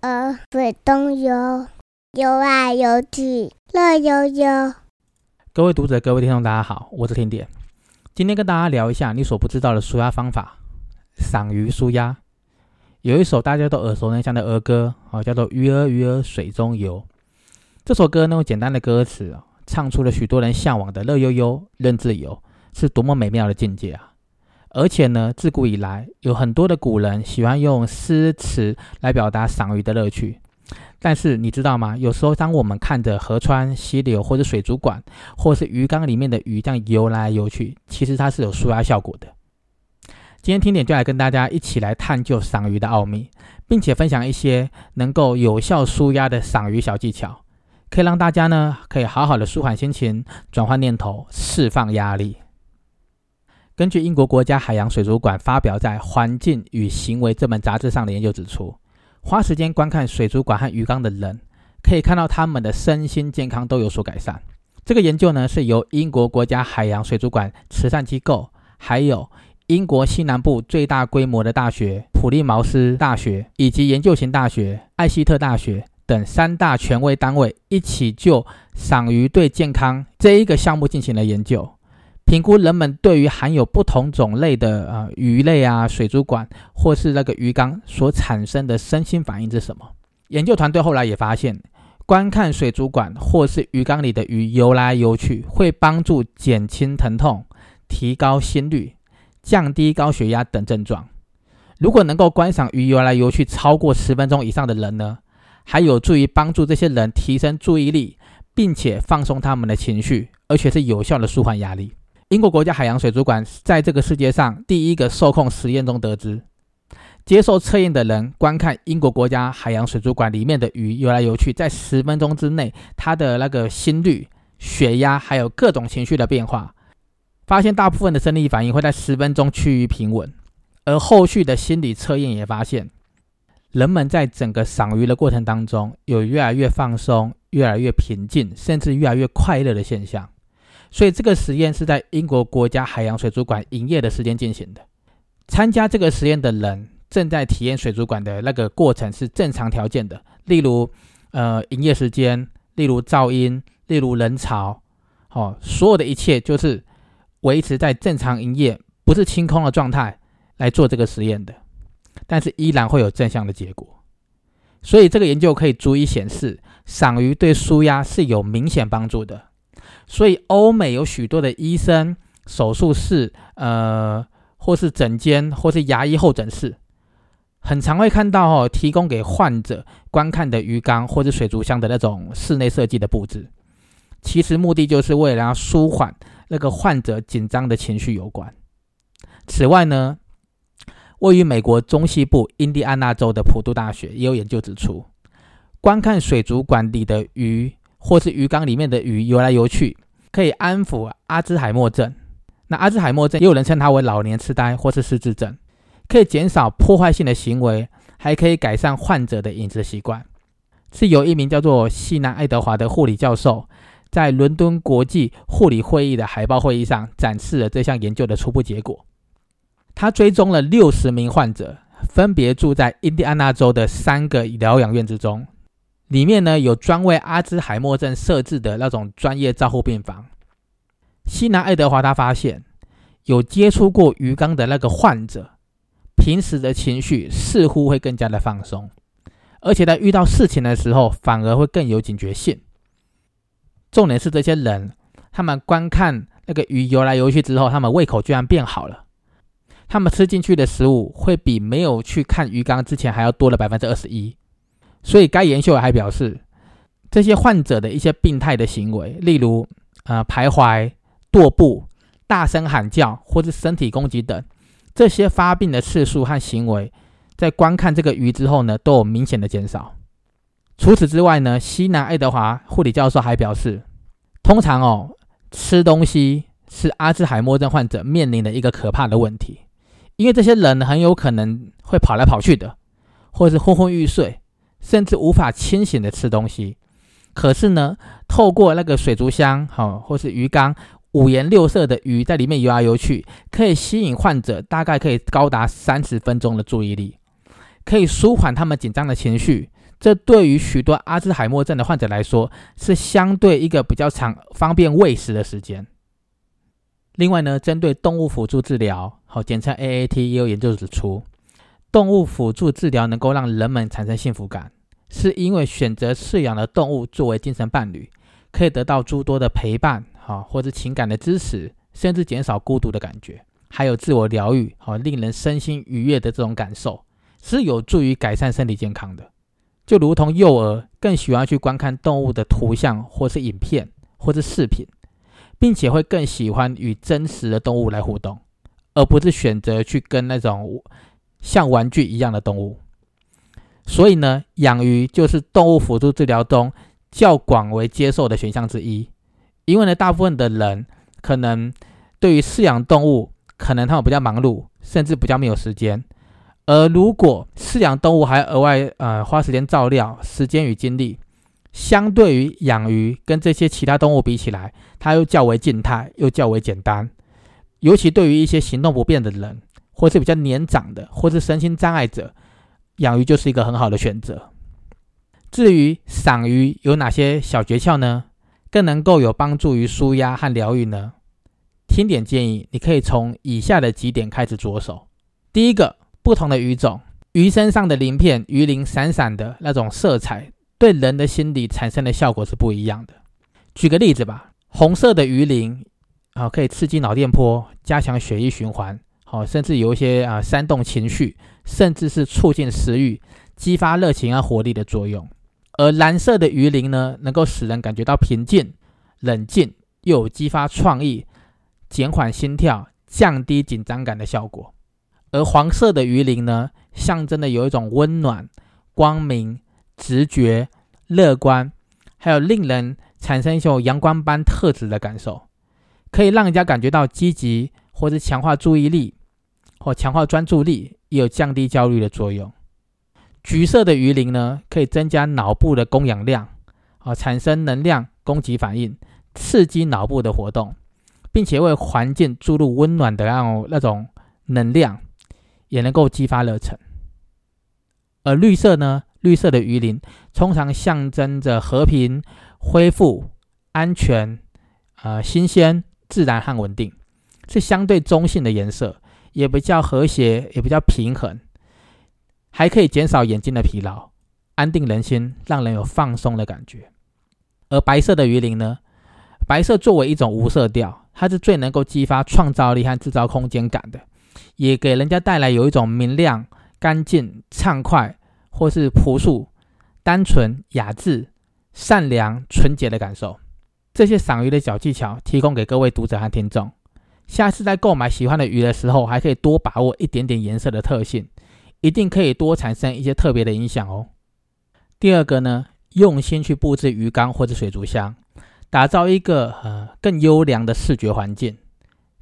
儿水中游，游来游去乐悠悠。各位读者、各位听众，大家好，我是甜点。今天跟大家聊一下你所不知道的舒压方法——赏鱼舒压。有一首大家都耳熟能详的儿歌，哦，叫做《鱼儿鱼儿水中游》。这首歌呢，用简单的歌词啊，唱出了许多人向往的乐悠悠、任自由，是多么美妙的境界啊！而且呢，自古以来有很多的古人喜欢用诗词来表达赏鱼的乐趣。但是你知道吗？有时候当我们看着河川、溪流或者水族馆，或是鱼缸里面的鱼这样游来游去，其实它是有舒压效果的。今天听点就来跟大家一起来探究赏鱼的奥秘，并且分享一些能够有效舒压的赏鱼小技巧，可以让大家呢可以好好的舒缓心情、转换念头、释放压力。根据英国国家海洋水族馆发表在《环境与行为》这本杂志上的研究指出，花时间观看水族馆和鱼缸的人，可以看到他们的身心健康都有所改善。这个研究呢，是由英国国家海洋水族馆慈善机构，还有英国西南部最大规模的大学普利茅斯大学，以及研究型大学艾希特大学等三大权威单位一起就赏鱼对健康这一个项目进行了研究。评估人们对于含有不同种类的呃鱼类啊水族馆或是那个鱼缸所产生的身心反应是什么？研究团队后来也发现，观看水族馆或是鱼缸里的鱼游来游去，会帮助减轻疼痛、提高心率、降低高血压等症状。如果能够观赏鱼游来游去超过十分钟以上的人呢，还有助于帮助这些人提升注意力，并且放松他们的情绪，而且是有效的舒缓压力。英国国家海洋水族馆在这个世界上第一个受控实验中得知，接受测验的人观看英国国家海洋水族馆里面的鱼游来游去，在十分钟之内，他的那个心率、血压还有各种情绪的变化，发现大部分的生理反应会在十分钟趋于平稳。而后续的心理测验也发现，人们在整个赏鱼的过程当中，有越来越放松、越来越平静，甚至越来越快乐的现象。所以这个实验是在英国国家海洋水族馆营业的时间进行的。参加这个实验的人正在体验水族馆的那个过程是正常条件的，例如，呃，营业时间，例如噪音，例如人潮，哦，所有的一切就是维持在正常营业，不是清空的状态来做这个实验的。但是依然会有正向的结果。所以这个研究可以足以显示，赏鱼对舒压是有明显帮助的。所以，欧美有许多的医生、手术室，呃，或是诊间，或是牙医候诊室，很常会看到哦，提供给患者观看的鱼缸或者水族箱的那种室内设计的布置。其实目的就是为了要舒缓那个患者紧张的情绪有关。此外呢，位于美国中西部印第安纳州的普渡大学也有研究指出，观看水族馆里的鱼。或是鱼缸里面的鱼游来游去，可以安抚阿兹海默症。那阿兹海默症也有人称它为老年痴呆或是失智症，可以减少破坏性的行为，还可以改善患者的饮食习惯。是由一名叫做西南爱德华的护理教授，在伦敦国际护理会议的海报会议上展示了这项研究的初步结果。他追踪了六十名患者，分别住在印第安纳州的三个疗养院之中。里面呢有专为阿兹海默症设置的那种专业照护病房。西南爱德华他发现，有接触过鱼缸的那个患者，平时的情绪似乎会更加的放松，而且在遇到事情的时候反而会更有警觉性。重点是这些人，他们观看那个鱼游来游去之后，他们胃口居然变好了，他们吃进去的食物会比没有去看鱼缸之前还要多了百分之二十一。所以，该研究还表示，这些患者的一些病态的行为，例如，呃，徘徊、踱步、大声喊叫或是身体攻击等，这些发病的次数和行为，在观看这个鱼之后呢，都有明显的减少。除此之外呢，西南爱德华护理教授还表示，通常哦，吃东西是阿兹海默症患者面临的一个可怕的问题，因为这些人很有可能会跑来跑去的，或是昏昏欲睡。甚至无法清醒的吃东西，可是呢，透过那个水族箱，好，或是鱼缸，五颜六色的鱼在里面游来游去，可以吸引患者大概可以高达三十分钟的注意力，可以舒缓他们紧张的情绪，这对于许多阿兹海默症的患者来说，是相对一个比较长、方便喂食的时间。另外呢，针对动物辅助治疗，好，简称 AAT，也有研究指出，动物辅助治疗能够让人们产生幸福感，是因为选择饲养的动物作为精神伴侣，可以得到诸多的陪伴，好，或者情感的支持，甚至减少孤独的感觉，还有自我疗愈，好，令人身心愉悦的这种感受，是有助于改善身体健康的。就如同幼儿更喜欢去观看动物的图像，或是影片，或是视频。并且会更喜欢与真实的动物来互动，而不是选择去跟那种像玩具一样的动物。所以呢，养鱼就是动物辅助治疗中较广为接受的选项之一。因为呢，大部分的人可能对于饲养动物，可能他们比较忙碌，甚至比较没有时间。而如果饲养动物还额外呃花时间照料，时间与精力。相对于养鱼跟这些其他动物比起来，它又较为静态，又较为简单。尤其对于一些行动不便的人，或是比较年长的，或是身心障碍者，养鱼就是一个很好的选择。至于赏鱼有哪些小诀窍呢？更能够有帮助于舒压和疗愈呢？听点建议，你可以从以下的几点开始着手。第一个，不同的鱼种，鱼身上的鳞片，鱼鳞闪闪的那种色彩。对人的心理产生的效果是不一样的。举个例子吧，红色的鱼鳞啊，可以刺激脑电波，加强血液循环，好，甚至有一些啊煽动情绪，甚至是促进食欲、激发热情和活力的作用。而蓝色的鱼鳞呢，能够使人感觉到平静、冷静，又有激发创意、减缓心跳、降低紧张感的效果。而黄色的鱼鳞呢，象征的有一种温暖、光明。直觉、乐观，还有令人产生一种阳光般特质的感受，可以让人家感觉到积极，或者强化注意力，或强化专注力，也有降低焦虑的作用。橘色的鱼鳞呢，可以增加脑部的供氧量，啊，产生能量供给反应，刺激脑部的活动，并且为环境注入温暖的那种那种能量，也能够激发热忱。而绿色呢？绿色的鱼鳞通常象征着和平、恢复、安全、呃新鲜、自然和稳定，是相对中性的颜色，也比较和谐，也比较平衡，还可以减少眼睛的疲劳，安定人心，让人有放松的感觉。而白色的鱼鳞呢？白色作为一种无色调，它是最能够激发创造力和制造空间感的，也给人家带来有一种明亮、干净、畅快。或是朴素、单纯、雅致、善良、纯洁的感受，这些赏鱼的小技巧提供给各位读者和听众。下次在购买喜欢的鱼的时候，还可以多把握一点点颜色的特性，一定可以多产生一些特别的影响哦。第二个呢，用心去布置鱼缸或者水族箱，打造一个呃更优良的视觉环境。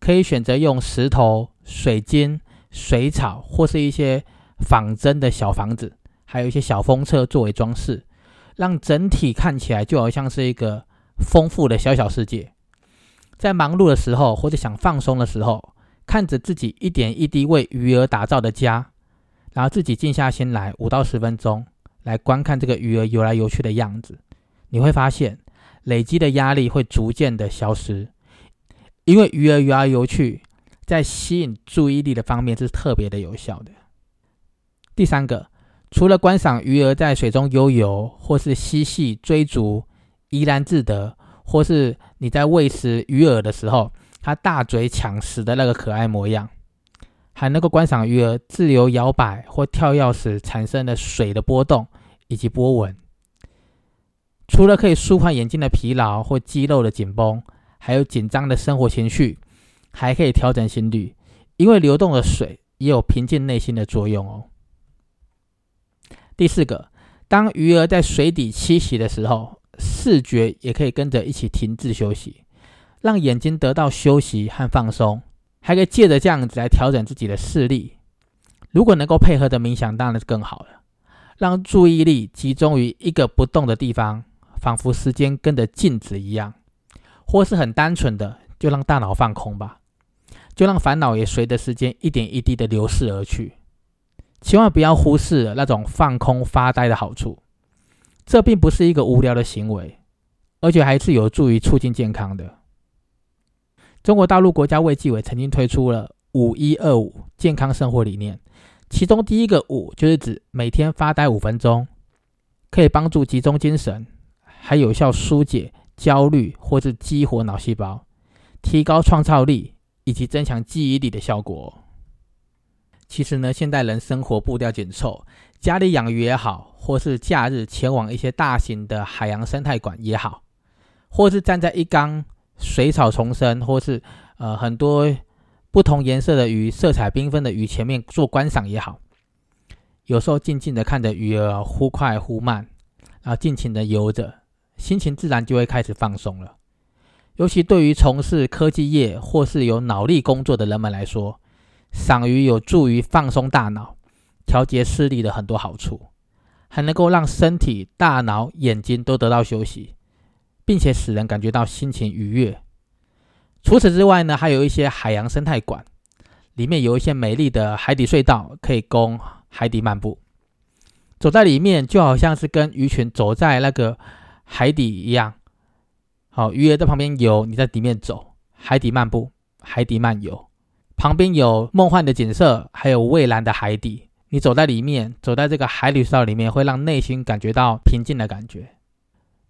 可以选择用石头、水晶、水草或是一些仿真的小房子。还有一些小风车作为装饰，让整体看起来就好像是一个丰富的小小世界。在忙碌的时候，或者想放松的时候，看着自己一点一滴为鱼儿打造的家，然后自己静下心来五到十分钟来观看这个鱼儿游来游去的样子，你会发现累积的压力会逐渐的消失，因为鱼儿游来游去，在吸引注意力的方面是特别的有效的。第三个。除了观赏鱼儿在水中悠游，或是嬉戏追逐、怡然自得，或是你在喂食鱼饵的时候，它大嘴抢食的那个可爱模样，还能够观赏鱼儿自由摇摆或跳跃时产生的水的波动以及波纹。除了可以舒缓眼睛的疲劳或肌肉的紧绷，还有紧张的生活情绪，还可以调整心率，因为流动的水也有平静内心的作用哦。第四个，当鱼儿在水底栖息的时候，视觉也可以跟着一起停滞休息，让眼睛得到休息和放松，还可以借着这样子来调整自己的视力。如果能够配合的冥想，当然是更好了。让注意力集中于一个不动的地方，仿佛时间跟着静止一样，或是很单纯的，就让大脑放空吧，就让烦恼也随着时间一点一滴的流逝而去。千万不要忽视那种放空发呆的好处，这并不是一个无聊的行为，而且还是有助于促进健康的。中国大陆国家卫计委曾经推出了“五一二五”健康生活理念，其中第一个“五”就是指每天发呆五分钟，可以帮助集中精神，还有效疏解焦虑或是激活脑细胞，提高创造力以及增强记忆力的效果。其实呢，现代人生活步调紧凑，家里养鱼也好，或是假日前往一些大型的海洋生态馆也好，或是站在一缸水草丛生，或是呃很多不同颜色的鱼、色彩缤纷的鱼前面做观赏也好，有时候静静的看着鱼儿忽快忽慢，然后尽情的游着，心情自然就会开始放松了。尤其对于从事科技业或是有脑力工作的人们来说，赏鱼有助于放松大脑、调节视力的很多好处，还能够让身体、大脑、眼睛都得到休息，并且使人感觉到心情愉悦。除此之外呢，还有一些海洋生态馆，里面有一些美丽的海底隧道，可以供海底漫步。走在里面，就好像是跟鱼群走在那个海底一样。好，鱼儿在旁边游，你在里面走，海底漫步，海底漫游。旁边有梦幻的景色，还有蔚蓝的海底。你走在里面，走在这个海底隧道里面，会让内心感觉到平静的感觉。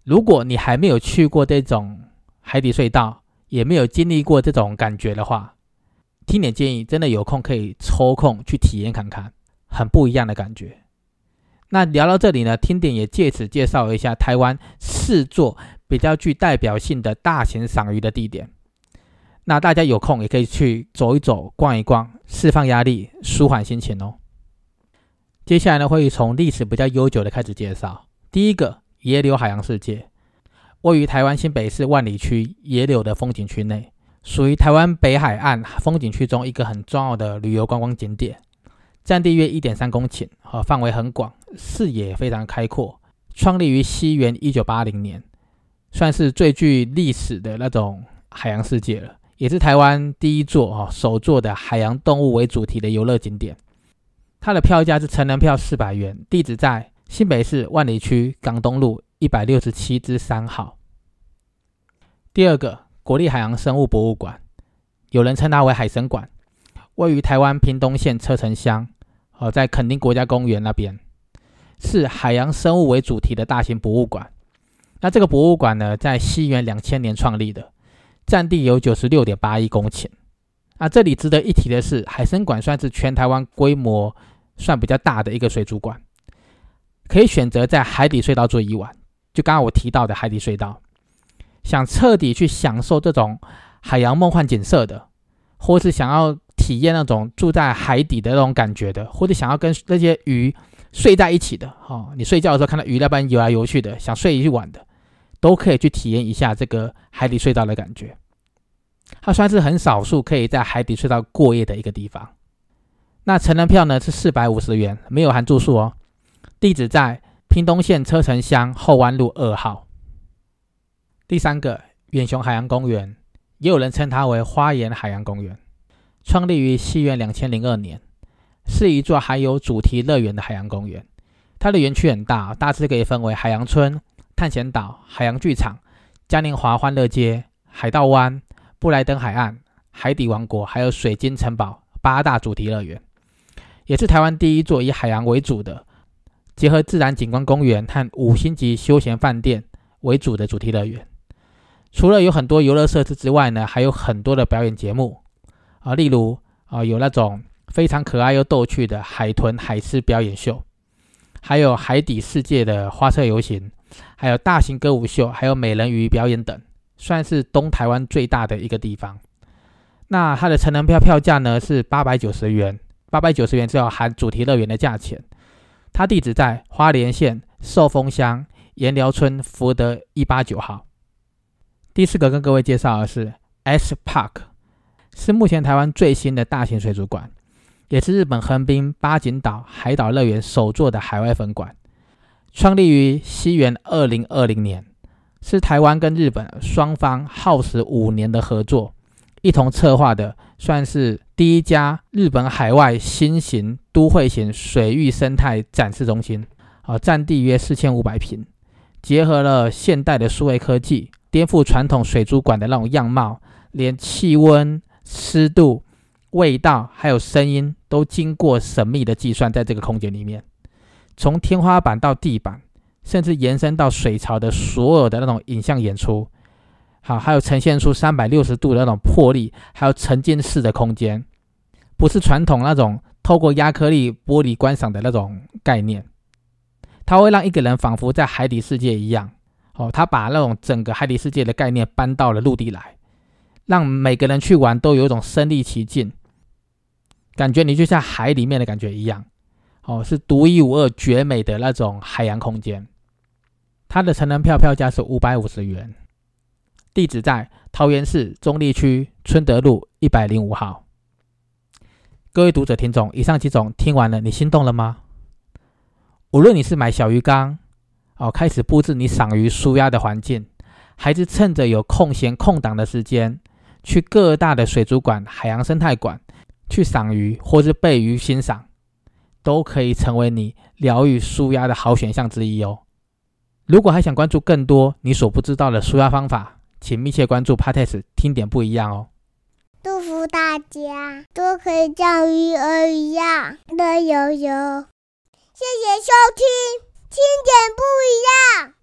如果你还没有去过这种海底隧道，也没有经历过这种感觉的话，听点建议，真的有空可以抽空去体验看看，很不一样的感觉。那聊到这里呢，听点也借此介绍一下台湾四座比较具代表性的大型赏鱼的地点。那大家有空也可以去走一走、逛一逛，释放压力、舒缓心情哦。接下来呢，会从历史比较悠久的开始介绍。第一个，野柳海洋世界，位于台湾新北市万里区野柳的风景区内，属于台湾北海岸风景区中一个很重要的旅游观光景点，占地约一点三公顷，和范围很广，视野非常开阔。创立于西元一九八零年，算是最具历史的那种海洋世界了。也是台湾第一座啊，首座的海洋动物为主题的游乐景点。它的票价是成人票四百元，地址在新北市万里区港东路一百六十七之三号。第二个国立海洋生物博物馆，有人称它为海神馆，位于台湾屏东县车城乡，哦，在垦丁国家公园那边，是海洋生物为主题的大型博物馆。那这个博物馆呢，在西元两千年创立的。占地有九十六点八一公顷。啊，这里值得一提的是，海参馆算是全台湾规模算比较大的一个水族馆，可以选择在海底隧道做一晚。就刚刚我提到的海底隧道，想彻底去享受这种海洋梦幻景色的，或是想要体验那种住在海底的那种感觉的，或者想要跟那些鱼睡在一起的，哈，你睡觉的时候看到鱼在那边游来游去的，想睡一晚的。都可以去体验一下这个海底隧道的感觉。它算是很少数可以在海底隧道过夜的一个地方。那成人票呢是四百五十元，没有含住宿哦。地址在屏东县车城乡后湾路二号。第三个远雄海洋公园，也有人称它为花园海洋公园，创立于西元两千零二年，是一座含有主题乐园的海洋公园。它的园区很大，大致可以分为海洋村。探险岛、海洋剧场、嘉年华欢乐街、海盗湾、布莱登海岸、海底王国，还有水晶城堡八大主题乐园，也是台湾第一座以海洋为主的、结合自然景观公园和五星级休闲饭店为主的主题乐园。除了有很多游乐设施之外呢，还有很多的表演节目啊，例如啊，有那种非常可爱又逗趣的海豚海狮表演秀，还有海底世界的花车游行。还有大型歌舞秀，还有美人鱼表演等，算是东台湾最大的一个地方。那它的成人票票价呢是八百九十元，八百九十元只要含主题乐园的价钱。它地址在花莲县寿丰乡盐寮村福德一八九号。第四个跟各位介绍的是 S Park，是目前台湾最新的大型水族馆，也是日本横滨八景岛海岛乐园首座的海外分馆。创立于西元二零二零年，是台湾跟日本双方耗时五年的合作，一同策划的，算是第一家日本海外新型都会型水域生态展示中心。啊，占地约四千五百平，结合了现代的数位科技，颠覆传统水族馆的那种样貌，连气温、湿度、味道还有声音都经过神秘的计算，在这个空间里面，从天花板到地板，甚至延伸到水槽的所有的那种影像演出，好，还有呈现出三百六十度的那种魄力，还有沉浸式的空间，不是传统那种透过亚克力玻璃观赏的那种概念。它会让一个人仿佛在海底世界一样，哦，他把那种整个海底世界的概念搬到了陆地来，让每个人去玩都有一种身临其境，感觉你就像海里面的感觉一样，哦，是独一无二、绝美的那种海洋空间。它的成人票票价是五百五十元，地址在桃园市中立区春德路一百零五号。各位读者听众，以上几种听完了，你心动了吗？无论你是买小鱼缸，哦，开始布置你赏鱼舒压的环境，还是趁着有空闲空档的时间，去各大的水族馆、海洋生态馆去赏鱼或是备鱼欣赏，都可以成为你疗愈舒压的好选项之一哦。如果还想关注更多你所不知道的舒压方法，请密切关注 p a t e s 听点不一样哦。祝福大家都可以像鱼儿一样乐悠悠。谢谢收听，听点不一样。